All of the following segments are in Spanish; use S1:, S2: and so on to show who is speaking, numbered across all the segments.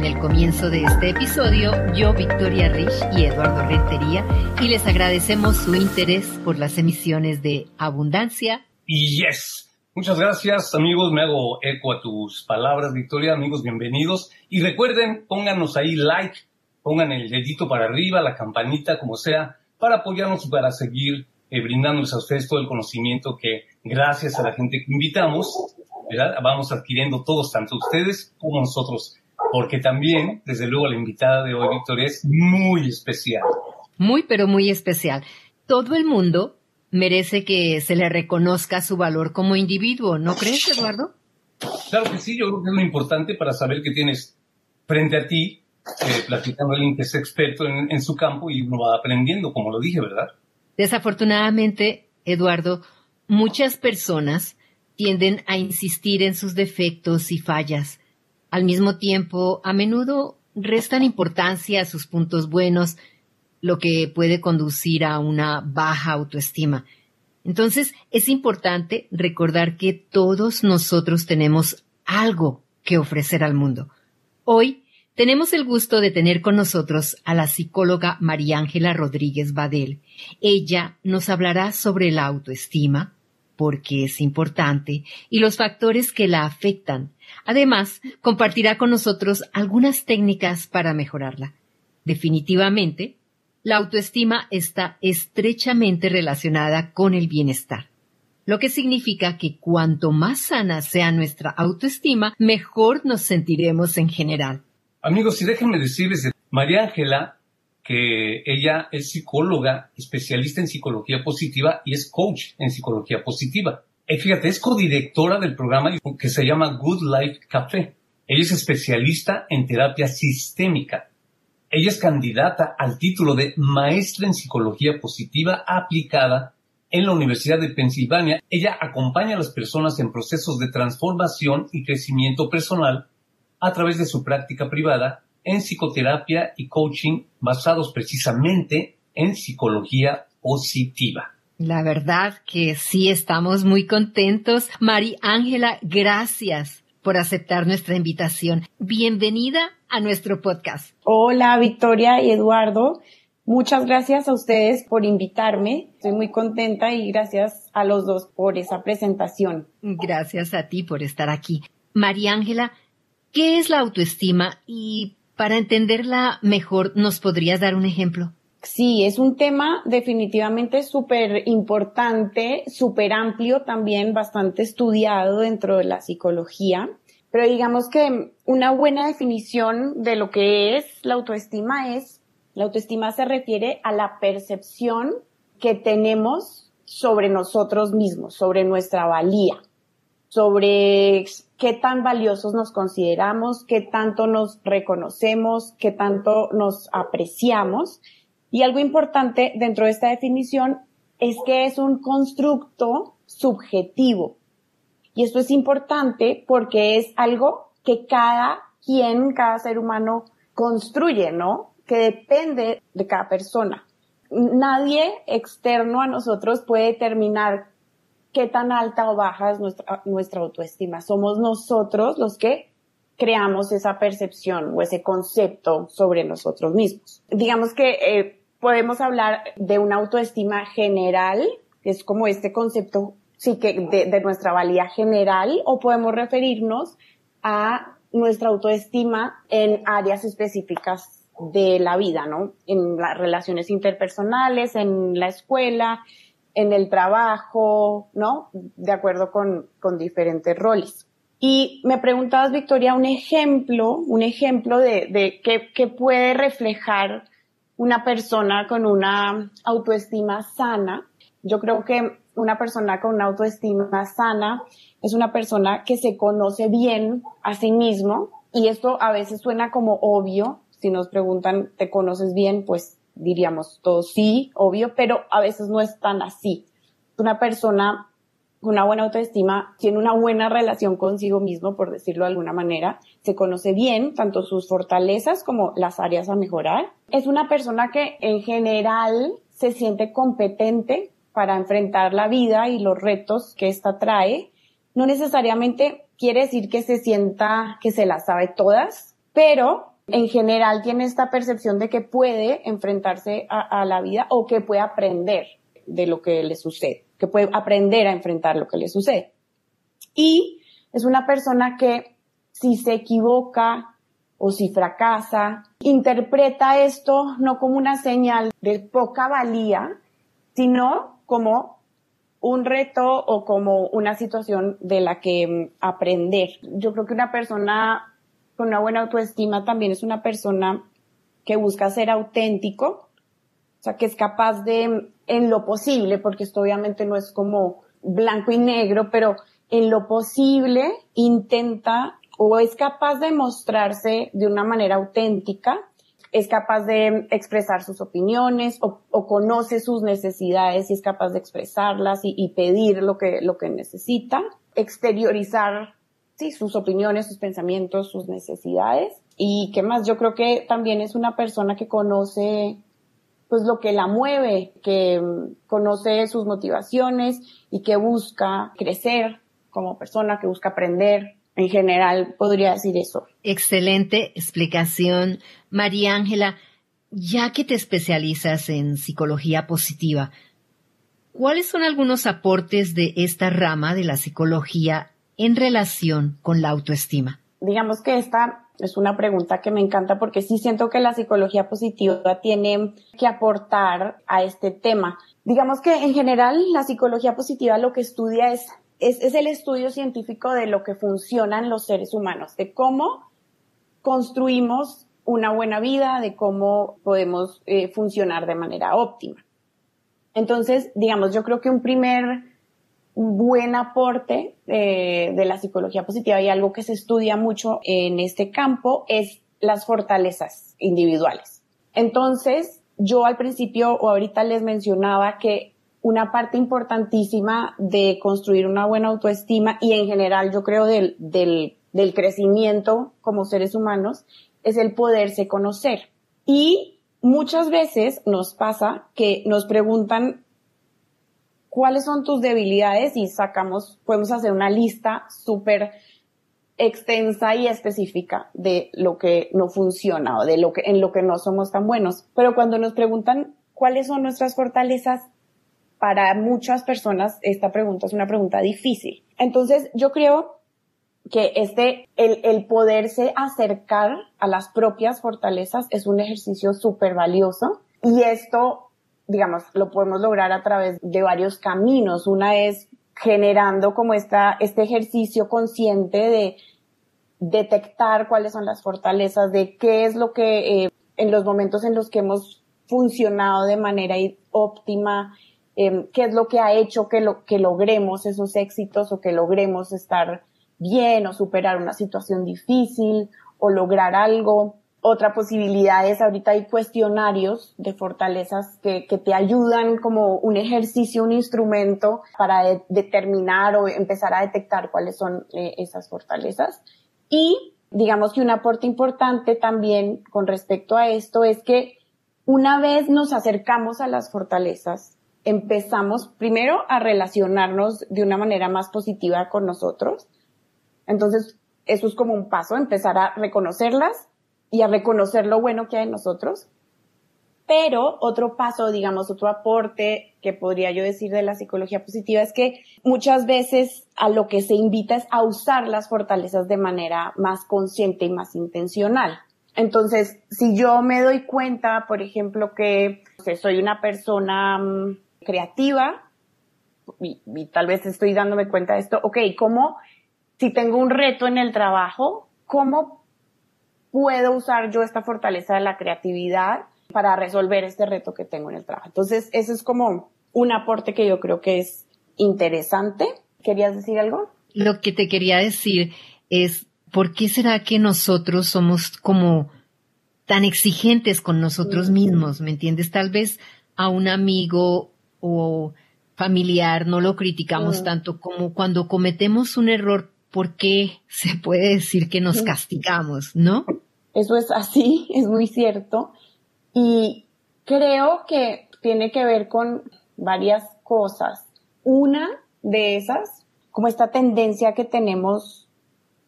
S1: en el comienzo de este episodio, yo, Victoria Rich y Eduardo Rentería, y les agradecemos su interés por las emisiones de Abundancia
S2: y Yes. Muchas gracias amigos, me hago eco a tus palabras, Victoria, amigos, bienvenidos. Y recuerden, pónganos ahí like, pongan el dedito para arriba, la campanita, como sea, para apoyarnos y para seguir eh, brindándoles a ustedes todo el conocimiento que gracias a la gente que invitamos, vamos adquiriendo todos, tanto ustedes como nosotros, porque también, desde luego, la invitada de hoy, Victoria, es muy especial.
S1: Muy, pero muy especial. Todo el mundo merece que se le reconozca su valor como individuo, ¿no crees, Eduardo?
S2: Claro que sí, yo creo que es lo importante para saber que tienes frente a ti, eh, platicando alguien que es experto en, en su campo y uno va aprendiendo, como lo dije, ¿verdad?
S1: Desafortunadamente, Eduardo, muchas personas tienden a insistir en sus defectos y fallas. Al mismo tiempo, a menudo restan importancia a sus puntos buenos, lo que puede conducir a una baja autoestima. Entonces, es importante recordar que todos nosotros tenemos algo que ofrecer al mundo. Hoy tenemos el gusto de tener con nosotros a la psicóloga María Ángela Rodríguez Badel. Ella nos hablará sobre la autoestima, porque es importante, y los factores que la afectan. Además, compartirá con nosotros algunas técnicas para mejorarla. Definitivamente, la autoestima está estrechamente relacionada con el bienestar, lo que significa que cuanto más sana sea nuestra autoestima, mejor nos sentiremos en general.
S2: Amigos, y déjenme decirles, María Ángela ella es psicóloga, especialista en psicología positiva y es coach en psicología positiva. Y fíjate, es codirectora del programa que se llama Good Life Café. Ella es especialista en terapia sistémica. Ella es candidata al título de maestra en psicología positiva aplicada en la Universidad de Pensilvania. Ella acompaña a las personas en procesos de transformación y crecimiento personal a través de su práctica privada en psicoterapia y coaching basados precisamente en psicología positiva.
S1: La verdad que sí estamos muy contentos. Mari Ángela, gracias por aceptar nuestra invitación. Bienvenida a nuestro podcast.
S3: Hola Victoria y Eduardo. Muchas gracias a ustedes por invitarme. Estoy muy contenta y gracias a los dos por esa presentación.
S1: Gracias a ti por estar aquí. María Ángela, ¿qué es la autoestima y para entenderla mejor, ¿nos podrías dar un ejemplo?
S3: Sí, es un tema definitivamente súper importante, súper amplio también, bastante estudiado dentro de la psicología. Pero digamos que una buena definición de lo que es la autoestima es, la autoestima se refiere a la percepción que tenemos sobre nosotros mismos, sobre nuestra valía, sobre qué tan valiosos nos consideramos, qué tanto nos reconocemos, qué tanto nos apreciamos. Y algo importante dentro de esta definición es que es un constructo subjetivo. Y esto es importante porque es algo que cada quien, cada ser humano construye, ¿no? Que depende de cada persona. Nadie externo a nosotros puede determinar qué tan alta o baja es nuestra, nuestra autoestima. Somos nosotros los que creamos esa percepción o ese concepto sobre nosotros mismos. Digamos que eh, podemos hablar de una autoestima general, que es como este concepto sí que de, de nuestra valía general, o podemos referirnos a nuestra autoestima en áreas específicas de la vida, ¿no? En las relaciones interpersonales, en la escuela, en el trabajo, ¿no? De acuerdo con, con diferentes roles. Y me preguntabas, Victoria, un ejemplo, un ejemplo de, de qué, puede reflejar una persona con una autoestima sana. Yo creo que una persona con una autoestima sana es una persona que se conoce bien a sí mismo y esto a veces suena como obvio. Si nos preguntan, ¿te conoces bien? Pues diríamos todo sí, obvio, pero a veces no es tan así. Una persona una buena autoestima tiene una buena relación consigo mismo, por decirlo de alguna manera, se conoce bien tanto sus fortalezas como las áreas a mejorar. Es una persona que en general se siente competente para enfrentar la vida y los retos que ésta trae. No necesariamente quiere decir que se sienta que se las sabe todas, pero en general tiene esta percepción de que puede enfrentarse a, la vida o que puede aprender de lo que le sucede que puede aprender a enfrentar lo que le sucede. Y es una persona que si se equivoca o si fracasa, interpreta esto no como una señal de poca valía, sino como un reto o como una situación de la que mm, aprender. Yo creo que una persona con una buena autoestima también es una persona que busca ser auténtico, o sea, que es capaz de, en lo posible, porque esto obviamente no es como blanco y negro, pero en lo posible intenta o es capaz de mostrarse de una manera auténtica, es capaz de expresar sus opiniones o, conoce sus necesidades y es capaz de expresarlas y, y, pedir lo que, lo que necesita, exteriorizar sí, sus opiniones, sus pensamientos, sus necesidades. Y qué más, yo creo que también es una persona que conoce pues lo que la mueve, que mm, conoce sus motivaciones y que busca crecer como persona, que busca aprender. En general, podría decir eso.
S1: Excelente explicación, María Ángela. Ya que te especializas en psicología positiva, ¿cuáles son algunos aportes de esta rama de la psicología en relación con la autoestima?
S3: Digamos que esta es una pregunta que me encanta porque sí siento que la psicología positiva tiene que aportar a este tema. Digamos que en general la psicología positiva lo que estudia es, es, el estudio científico de lo que funcionan los seres humanos, de cómo construimos una buena vida, de cómo podemos eh, funcionar de manera óptima. Entonces, digamos, yo creo que un primer buen aporte eh, de la psicología positiva y algo que se estudia mucho en este campo es las fortalezas individuales. Entonces, yo al principio o ahorita les mencionaba que una parte importantísima de construir una buena autoestima y en general yo creo del, del, del crecimiento como seres humanos es el poderse conocer. Y muchas veces nos pasa que nos preguntan cuáles son tus debilidades y sacamos, podemos hacer una lista súper extensa y específica de lo que no funciona o de lo que, en lo que no somos tan buenos. Pero cuando nos preguntan cuáles son nuestras fortalezas, para muchas personas esta pregunta es una pregunta difícil. Entonces yo creo que este, el, el poderse acercar a las propias fortalezas es un ejercicio súper valioso y esto digamos, lo podemos lograr a través de varios caminos. Una es generando como esta, este ejercicio consciente de detectar cuáles son las fortalezas, de qué es lo que eh, en los momentos en los que hemos funcionado de manera óptima, em, qué es lo que ha hecho que, lo, que logremos esos éxitos o que logremos estar bien o superar una situación difícil o lograr algo. Otra posibilidad es ahorita hay cuestionarios de fortalezas que, que te ayudan como un ejercicio, un instrumento para determinar o empezar a detectar cuáles son eh, esas fortalezas. Y digamos que un aporte importante también con respecto a esto es que una vez nos acercamos a las fortalezas, empezamos primero a relacionarnos de una manera más positiva con nosotros. Entonces, eso es como un paso, empezar a reconocerlas y a reconocer lo bueno que hay en nosotros. Pero otro paso, digamos, otro aporte que podría yo decir de la psicología positiva es que muchas veces a lo que se invita es a usar las fortalezas de manera más consciente y más intencional. Entonces, si yo me doy cuenta, por ejemplo, que soy una persona mm, creativa y, y, tal vez estoy dándome cuenta de esto, ok, ¿cómo, si tengo un reto en el trabajo, cómo puedo usar yo esta fortaleza de la creatividad para resolver este reto que tengo en el trabajo. Entonces, eso es como un aporte que yo creo que es interesante. ¿Querías decir algo?
S1: Lo que te quería decir es, ¿por qué será que nosotros somos como tan exigentes con nosotros mismos? ¿Me entiendes? Tal vez a un amigo o familiar no lo criticamos
S3: Mm.
S1: tanto como cuando cometemos un error, ¿por qué se puede decir que nos castigamos, no?
S3: Eso es así, es muy cierto. Y creo que tiene que ver con varias cosas. Una de esas, como esta tendencia que tenemos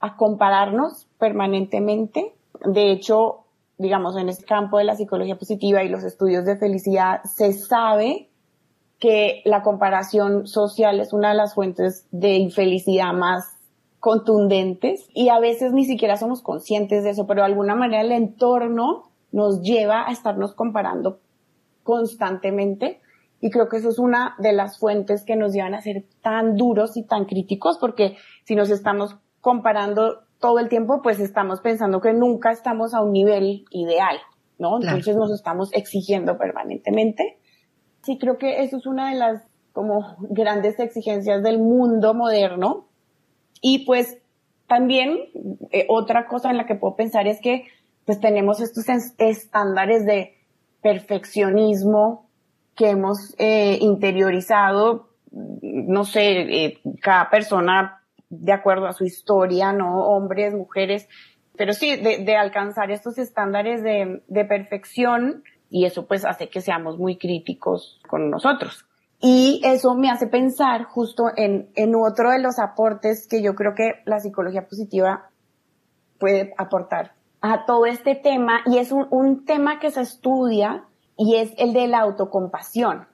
S3: a compararnos permanentemente. De hecho, digamos, en este campo de la psicología positiva y los estudios de felicidad, se sabe que la comparación social es una de las fuentes de infelicidad más contundentes y a veces ni siquiera somos conscientes de eso, pero de alguna manera el entorno nos lleva a estarnos comparando constantemente y creo que eso es una de las fuentes que nos llevan a ser tan duros y tan críticos porque si nos estamos comparando todo el tiempo, pues estamos pensando que nunca estamos a un nivel ideal, ¿no?
S1: Claro.
S3: Entonces nos estamos exigiendo permanentemente. Sí, creo que eso es una de las como grandes exigencias del mundo moderno. Y pues también eh, otra cosa en la que puedo pensar es que pues tenemos estos es- estándares de perfeccionismo que hemos eh, interiorizado, no sé, eh, cada persona de acuerdo a su historia, ¿no? Hombres, mujeres, pero sí, de, de alcanzar estos estándares de, de perfección y eso pues hace que seamos muy críticos con nosotros. Y eso me hace pensar justo en, en otro de los aportes que yo creo que la psicología positiva puede aportar a todo este tema y es un, un tema que se estudia y es el de la autocompasión.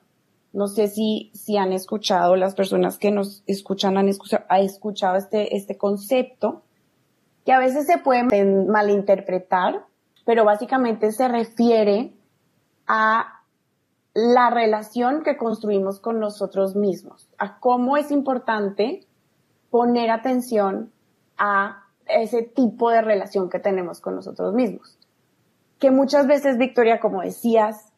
S3: No sé si, si han escuchado, las personas que nos escuchan han escuchado, ha escuchado este, este concepto, que a veces se puede malinterpretar, pero básicamente se refiere a la relación que construimos con nosotros mismos, a cómo es importante poner atención a ese tipo de relación que tenemos con nosotros mismos. Que muchas veces, Victoria, como decías,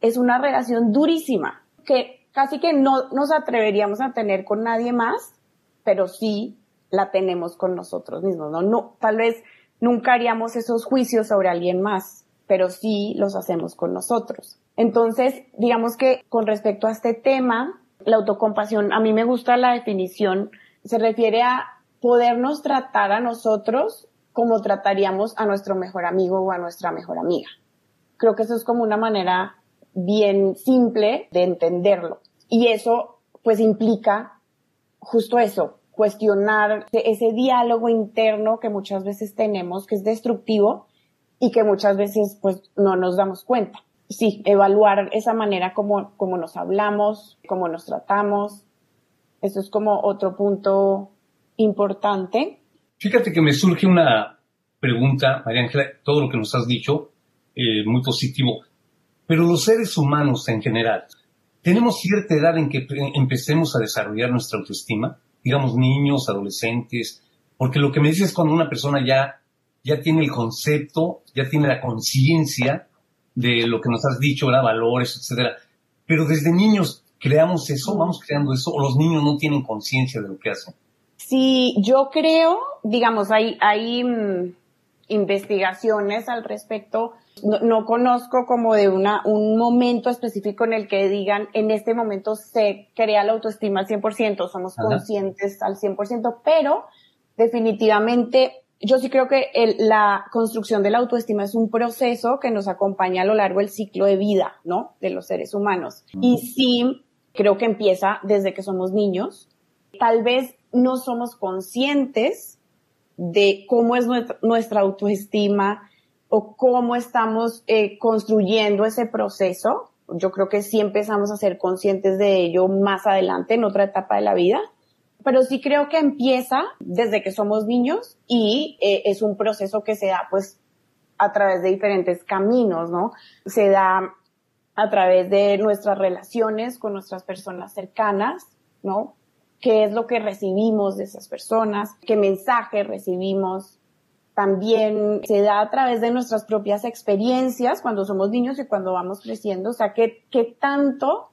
S3: es una relación durísima, que casi que no nos atreveríamos a tener con nadie más, pero sí la tenemos con nosotros mismos, ¿no? no tal vez nunca haríamos esos juicios sobre alguien más, pero sí los hacemos con nosotros. Entonces, digamos que con respecto a este tema, la autocompasión, a mí me gusta la definición, se refiere a podernos tratar a nosotros como trataríamos a nuestro mejor amigo o a nuestra mejor amiga. Creo que eso es como una manera bien simple de entenderlo. Y eso pues implica justo eso, cuestionar ese diálogo interno que muchas veces tenemos, que es destructivo y que muchas veces pues no nos damos cuenta. Sí, evaluar esa manera como, como nos hablamos, como nos tratamos. Eso es como otro punto importante.
S2: Fíjate que me surge una pregunta, María Ángela, todo lo que nos has dicho, eh, muy positivo, pero los seres humanos en general, ¿tenemos cierta edad en que empecemos a desarrollar nuestra autoestima? Digamos niños, adolescentes, porque lo que me dices es cuando una persona ya, ya tiene el concepto, ya tiene la conciencia de lo que nos has dicho, ¿verdad? valores, etcétera. Pero desde niños creamos eso, vamos creando eso, o los niños no tienen conciencia de lo que hacen.
S3: Sí, yo creo, digamos, hay, hay mm, investigaciones al respecto. No, no, conozco como de una, un momento específico en el que digan, en este momento se crea la autoestima al 100%, somos
S2: Ajá.
S3: conscientes al 100%, pero definitivamente yo sí creo que el- la construcción de la autoestima es un proceso que nos acompaña a lo largo del ciclo de vida, ¿no? De los seres humanos. Y sí, creo que empieza desde que somos niños. Tal vez no somos conscientes de cómo es nuestra, nuestra autoestima o cómo estamos eh, construyendo ese proceso. Yo creo que sí empezamos a ser conscientes de ello más adelante, en otra etapa de la vida. Pero sí creo que empieza desde que somos niños y eh, es un proceso que se da pues a través de diferentes caminos, ¿no? Se da a través de nuestras relaciones con nuestras personas cercanas, ¿no? qué es lo que recibimos de esas personas, qué mensaje recibimos. También se da a través de nuestras propias experiencias cuando somos niños y cuando vamos creciendo. O sea, qué, qué tanto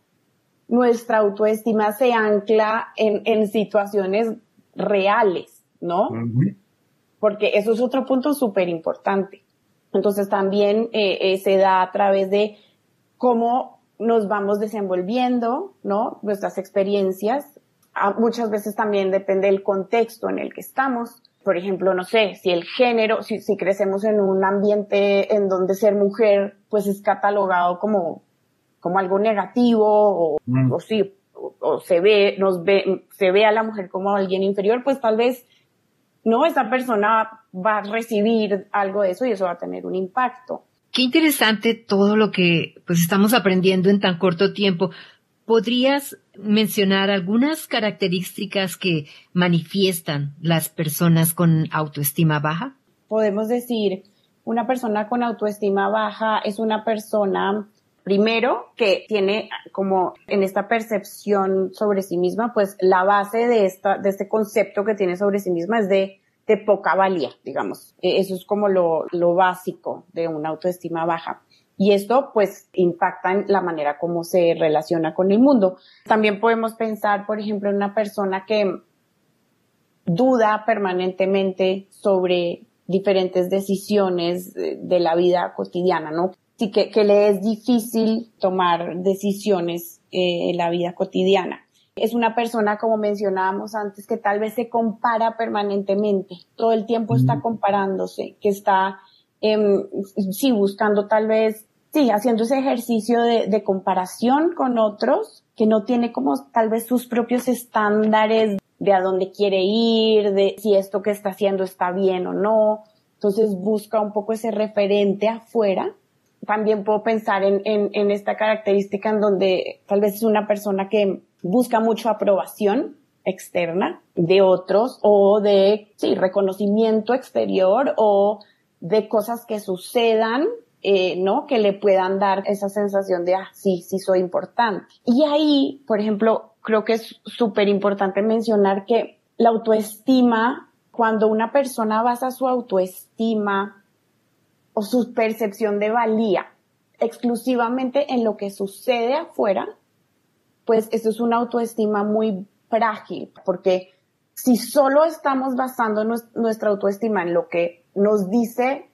S3: nuestra autoestima se ancla en, en situaciones reales, ¿no? Porque eso es otro punto súper importante. Entonces también eh, eh, se da a través de cómo nos vamos desenvolviendo, ¿no? Nuestras experiencias. Ah, muchas veces también depende del contexto en el que estamos. Por ejemplo, no sé, si el género, si, si crecemos en un ambiente en donde ser mujer, pues es catalogado como, como algo negativo o, mm. o sí, o, se ve, nos ve, se ve a la mujer como alguien inferior, pues tal vez, no, esa persona va a recibir algo de eso y eso va a tener un impacto.
S1: Qué interesante todo lo que pues estamos aprendiendo en tan corto tiempo. ¿Podrías mencionar algunas características que manifiestan las personas con autoestima baja?
S3: Podemos decir, una persona con autoestima baja es una persona, primero, que tiene como en esta percepción sobre sí misma, pues la base de esta, de este concepto que tiene sobre sí misma es de poca valía, digamos. E, eso es como lo, lo básico de una autoestima baja. Y esto pues impacta en la manera como se relaciona con el mundo. También podemos pensar, por ejemplo, en una persona que duda permanentemente sobre diferentes decisiones de la vida cotidiana, ¿no? Sí que, que le es difícil tomar decisiones eh, en la vida cotidiana. Es una persona, como mencionábamos antes, que tal vez se compara permanentemente, todo el tiempo está comparándose, que está, eh, sí, buscando tal vez, sí, haciendo ese ejercicio de, de comparación con otros, que no tiene como tal vez sus propios estándares de a dónde quiere ir, de si esto que está haciendo está bien o no. Entonces busca un poco ese referente afuera. También puedo pensar en, en, en esta característica en donde tal vez es una persona que busca mucho aprobación externa de otros o de, sí, reconocimiento exterior o de cosas que sucedan, eh, ¿no? Que le puedan dar esa sensación de, ah, sí, sí soy importante. Y ahí, por ejemplo, creo que es súper importante mencionar que la autoestima, cuando una persona basa su autoestima o su percepción de valía exclusivamente en lo que sucede afuera, pues eso es una autoestima muy frágil, porque si solo estamos basando nuestra autoestima en lo que nos dice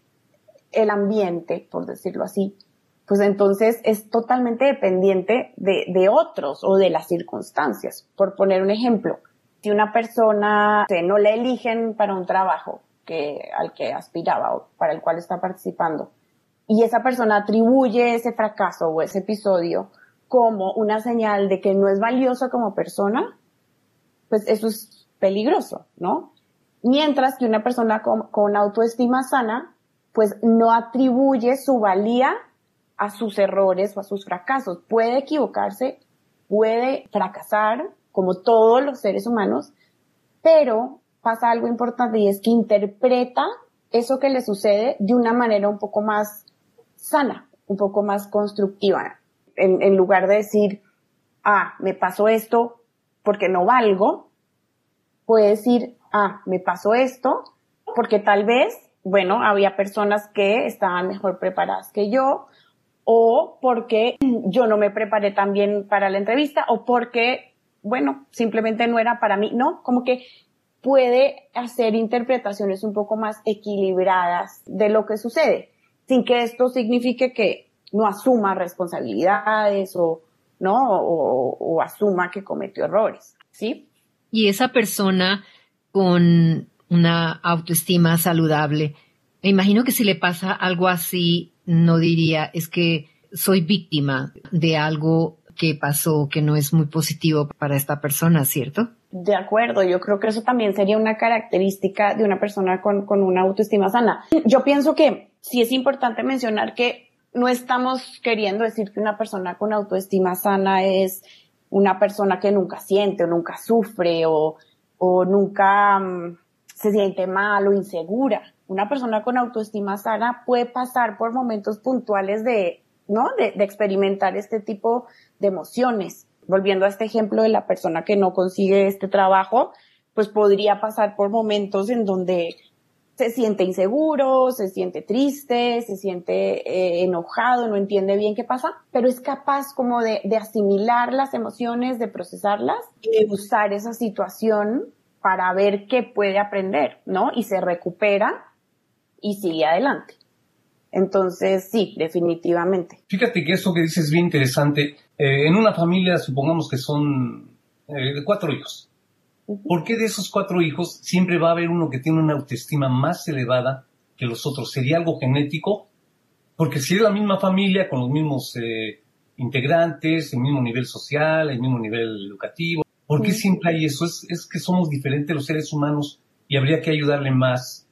S3: el ambiente, por decirlo así, pues entonces es totalmente dependiente de, otros o de las circunstancias. Por poner un ejemplo, si una persona no le eligen para un trabajo que, al que aspiraba o para el cual está participando, y esa persona atribuye ese fracaso o ese episodio como una señal de que no es valiosa como persona, pues eso es peligroso, ¿no? Mientras que una persona con, autoestima sana, pues no atribuye su valía a sus errores o a sus fracasos. Puede equivocarse, puede fracasar, como todos los seres humanos, pero pasa algo importante y es que interpreta eso que le sucede de una manera un poco más sana, un poco más constructiva en, lugar de decir, ah, me pasó esto porque no valgo, puede decir, ah, me pasó esto porque tal vez, bueno, había personas que estaban mejor preparadas que yo, o porque yo no me preparé tan bien para la entrevista, o porque, bueno, simplemente no era para mí, ¿no? Como que puede hacer interpretaciones un poco más equilibradas de lo que sucede, sin que esto signifique que no asuma responsabilidades o, ¿no? O, asuma que cometió errores, ¿sí?
S1: Y esa persona con una autoestima saludable, me imagino que si le pasa algo así, no diría, es que soy víctima de algo que pasó que no es muy positivo para esta persona, ¿cierto?
S3: De acuerdo, yo creo que eso también sería una característica de una persona con, con una autoestima sana. Yo pienso que sí es importante mencionar que no estamos queriendo decir que una persona con autoestima sana es una persona que nunca siente o nunca sufre o, o nunca mm, se siente mal o insegura. Una persona con autoestima sana puede pasar por momentos puntuales de, ¿no? De, de experimentar este tipo de emociones. Volviendo a este ejemplo de la persona que no consigue este trabajo, pues podría pasar por momentos en donde se siente inseguro, se siente triste, se siente eh, enojado, no entiende bien qué pasa, pero es capaz como de, asimilar las emociones, de procesarlas de usar esa situación para ver qué puede aprender, ¿no? Y se recupera y sigue adelante. Entonces, sí, definitivamente.
S2: Fíjate que eso que dices es bien interesante. Eh, en una familia, supongamos que son eh, cuatro hijos. ¿Por qué de esos cuatro hijos siempre va a haber uno que tiene una autoestima más elevada que los otros? ¿Sería algo genético? Porque si es la misma familia, con los mismos eh, integrantes, el mismo nivel social, el mismo nivel educativo, ¿por qué siempre hay eso? Es, es que somos diferentes los seres humanos y habría que ayudarle más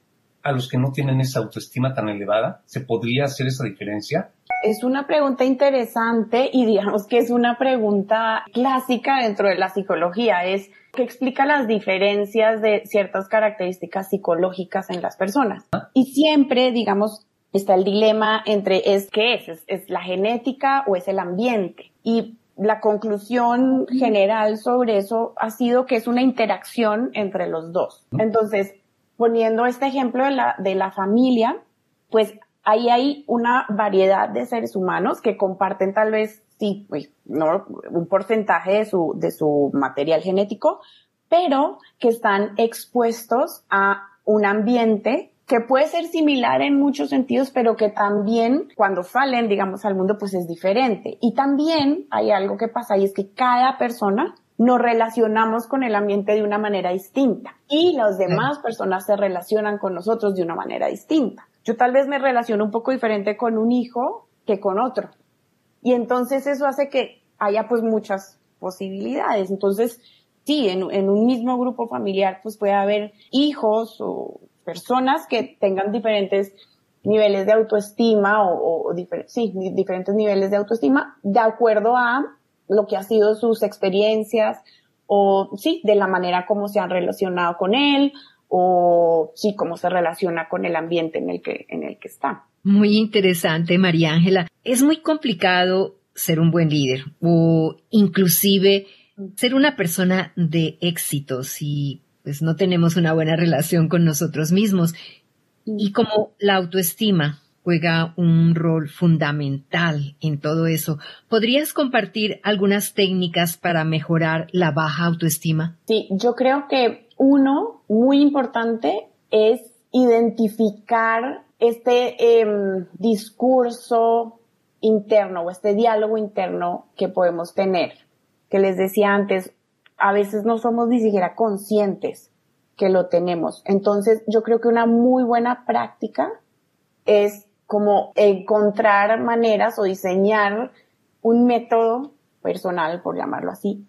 S2: a los que no tienen esa autoestima tan elevada? ¿Se podría hacer esa diferencia?
S3: Es una pregunta interesante y digamos que es una pregunta clásica dentro de la psicología. Es que explica las diferencias de ciertas características psicológicas en las personas. Y siempre, digamos, está el dilema entre es qué es, es, es la genética o es el ambiente. Y la conclusión general sobre eso ha sido que es una interacción entre los dos. Entonces, poniendo este ejemplo de la, de la familia, pues ahí hay una variedad de seres humanos que comparten tal vez, sí, pues, no, un porcentaje de su, de su material genético, pero que están expuestos a un ambiente que puede ser similar en muchos sentidos, pero que también cuando salen, digamos, al mundo, pues es diferente. Y también hay algo que pasa y es que cada persona nos relacionamos con el ambiente de una manera distinta y las demás personas se relacionan con nosotros de una manera distinta. Yo tal vez me relaciono un poco diferente con un hijo que con otro. Y entonces eso hace que haya pues muchas posibilidades. Entonces, sí, en, un mismo grupo familiar pues puede haber hijos o personas que tengan diferentes niveles de autoestima o, sí, diferentes niveles de autoestima de acuerdo a lo que ha sido sus experiencias o sí, de la manera como se han relacionado con él o sí, cómo se relaciona con el ambiente en el que, en el que está.
S1: Muy interesante, María Ángela. Es muy complicado ser un buen líder o inclusive ser una persona de éxito si pues no tenemos una buena relación con nosotros mismos. Y como la autoestima juega un rol fundamental en todo eso. ¿Podrías compartir algunas técnicas para mejorar la baja autoestima?
S3: Sí, yo creo que uno muy importante es identificar este em, discurso interno o este diálogo interno que podemos tener. Que les decía antes, a veces no somos ni siquiera conscientes que lo tenemos. Entonces, yo creo que una muy buena práctica es como encontrar maneras o diseñar un método personal, por llamarlo así,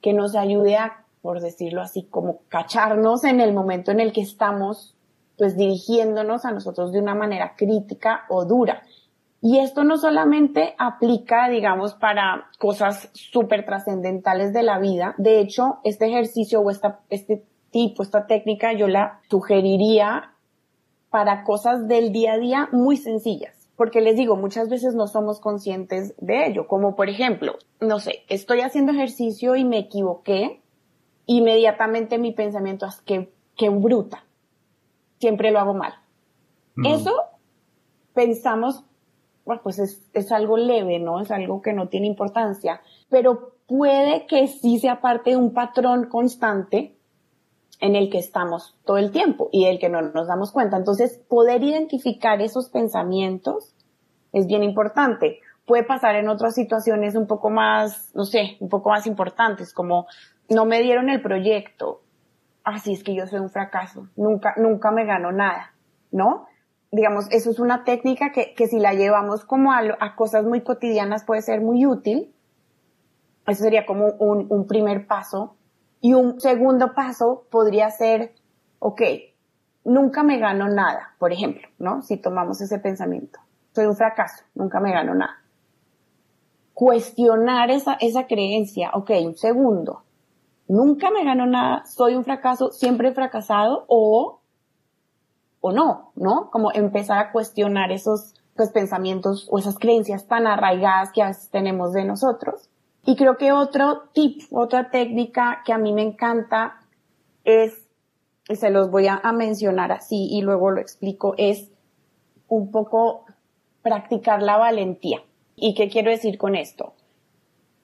S3: que nos ayude a, por decirlo así, como cacharnos en el momento en el que estamos, pues dirigiéndonos a nosotros de una manera crítica o dura. Y esto no solamente aplica, digamos, para cosas súper trascendentales de la vida. De hecho, este ejercicio o esta, este tipo, esta técnica, yo la sugeriría para cosas del día a día muy sencillas. Porque les digo, muchas veces no somos conscientes de ello. Como por ejemplo, no sé, estoy haciendo ejercicio y me equivoqué. Inmediatamente mi pensamiento es que, que bruta. Siempre lo hago mal. Mm. Eso pensamos, bueno, pues es, es algo leve, ¿no? Es algo que no tiene importancia. Pero puede que sí sea parte de un patrón constante en el que estamos todo el tiempo y del que no nos damos cuenta. Entonces, poder identificar esos pensamientos es bien importante. Puede pasar en otras situaciones un poco más, no sé, un poco más importantes, como no me dieron el proyecto. Así es que yo soy un fracaso. Nunca, nunca me gano nada, ¿no? Digamos, eso es una técnica que, que si la llevamos como a, a cosas muy cotidianas puede ser muy útil. Eso sería como un, un primer paso y un segundo paso podría ser, ok, nunca me gano nada, por ejemplo, ¿no? Si tomamos ese pensamiento. Soy un fracaso, nunca me gano nada. Cuestionar esa, esa creencia, ok, un segundo, nunca me gano nada, soy un fracaso, siempre he fracasado o, o no, ¿no? Como empezar a cuestionar esos pues, pensamientos o esas creencias tan arraigadas que a veces tenemos de nosotros. Y creo que otro tip, otra técnica que a mí me encanta es, y se los voy a, mencionar así y luego lo explico, es un poco practicar la valentía. ¿Y qué quiero decir con esto?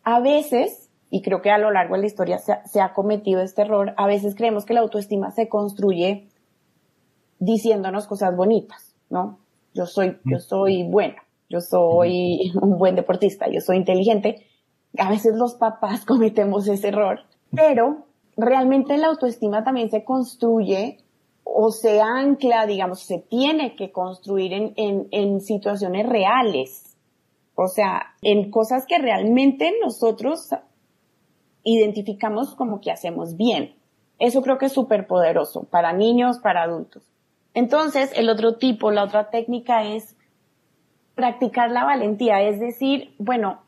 S3: A veces, y creo que a lo largo de la historia se, se ha cometido este error, a veces creemos que la autoestima se construye diciéndonos cosas bonitas, ¿no? yo soy, yo soy buena, yo soy un buen deportista, yo soy inteligente. A veces los papás cometemos ese error, pero realmente la autoestima también se construye o se ancla, digamos, se tiene que construir en, en, situaciones reales. O sea, en cosas que realmente nosotros identificamos como que hacemos bien. Eso creo que es súper poderoso para niños, para adultos. Entonces, el otro tipo, la otra técnica es practicar la valentía, es decir, bueno,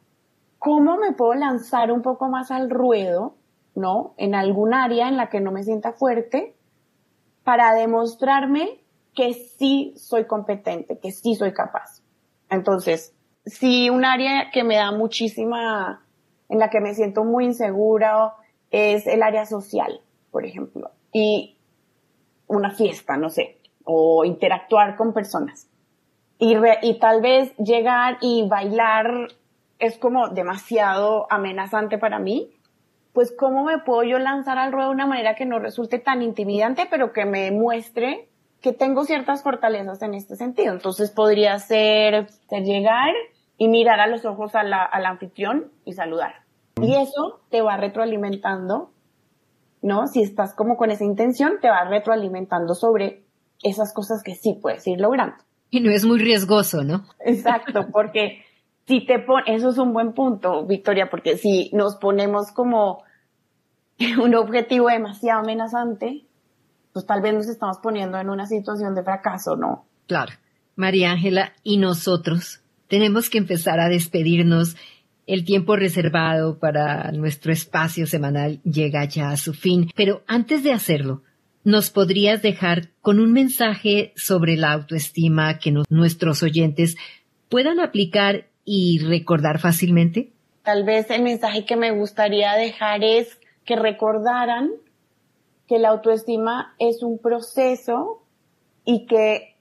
S3: ¿cómo me puedo lanzar un poco más al ruedo, no? En algún área en la que no me sienta fuerte para demostrarme que sí soy competente, que sí soy capaz. Entonces, si un área que me da muchísima, en la que me siento muy insegura es el área social, por ejemplo, y una fiesta, no sé, o interactuar con personas. Y, y tal vez llegar y bailar es como demasiado amenazante para mí, pues cómo me puedo yo lanzar al ruedo de una manera que no resulte tan intimidante, pero que me muestre que tengo ciertas fortalezas en este sentido. Entonces podría ser, llegar y mirar a los ojos al anfitrión y saludar. Y eso te va retroalimentando, ¿no? Si estás como con esa intención, te va retroalimentando sobre esas cosas que sí puedes ir logrando.
S1: Y no es muy riesgoso, ¿no?
S3: Exacto, porque si te pon, eso es un buen punto, Victoria, porque si nos ponemos como un objetivo demasiado amenazante, pues tal vez nos estamos poniendo en una situación de fracaso, ¿no?
S1: Claro. María Ángela, y nosotros tenemos que empezar a despedirnos. El tiempo reservado para nuestro espacio semanal llega ya a su fin, pero antes de hacerlo, ¿nos podrías dejar con un mensaje sobre la autoestima que nuestros oyentes puedan aplicar y recordar fácilmente?
S3: Tal vez el mensaje que me gustaría dejar es que recordaran que la autoestima es un proceso y que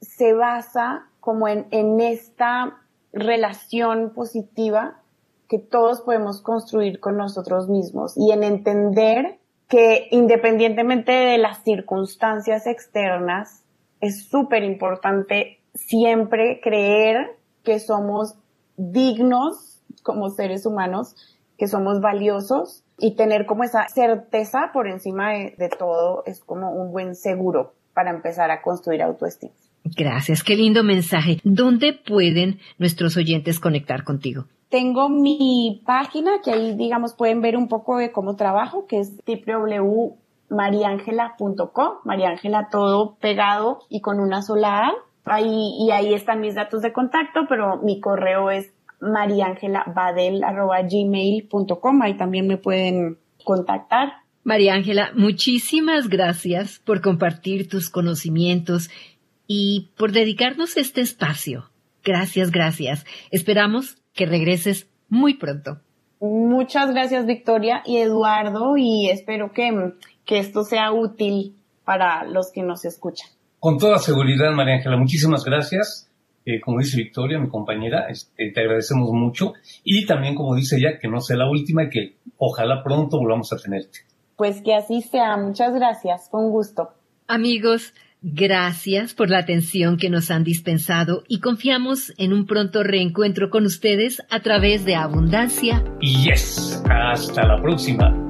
S3: se basa como en, en esta relación positiva que todos podemos construir con nosotros mismos y en entender que independientemente de las circunstancias externas, es súper importante siempre creer que somos dignos como seres humanos, que somos valiosos y tener como esa certeza por encima de, todo es como un buen seguro para empezar a construir autoestima.
S1: Gracias, qué lindo mensaje. ¿Dónde pueden nuestros oyentes conectar contigo?
S3: Tengo mi página que ahí, digamos, pueden ver un poco de cómo trabajo, que es www.mariangela.com, Mariangela todo pegado y con una sola A. Ahí, y ahí están mis datos de contacto, pero mi correo es mariangelabadel.gmail.com. Ahí también me pueden contactar.
S1: María Ángela, muchísimas gracias por compartir tus conocimientos y por dedicarnos este espacio. Gracias, gracias. Esperamos que regreses muy pronto.
S3: Muchas gracias, Victoria y Eduardo, y espero que, que esto sea útil para los que nos escuchan.
S2: Con toda seguridad, María Ángela, muchísimas gracias. Eh, como dice Victoria, mi compañera, este, te agradecemos mucho. Y también, como dice ella, que no sea la última y que ojalá pronto volvamos a tenerte.
S3: Pues que así sea. Muchas gracias. Con gusto.
S1: Amigos, gracias por la atención que nos han dispensado y confiamos en un pronto reencuentro con ustedes a través de Abundancia.
S2: Yes. Hasta la próxima.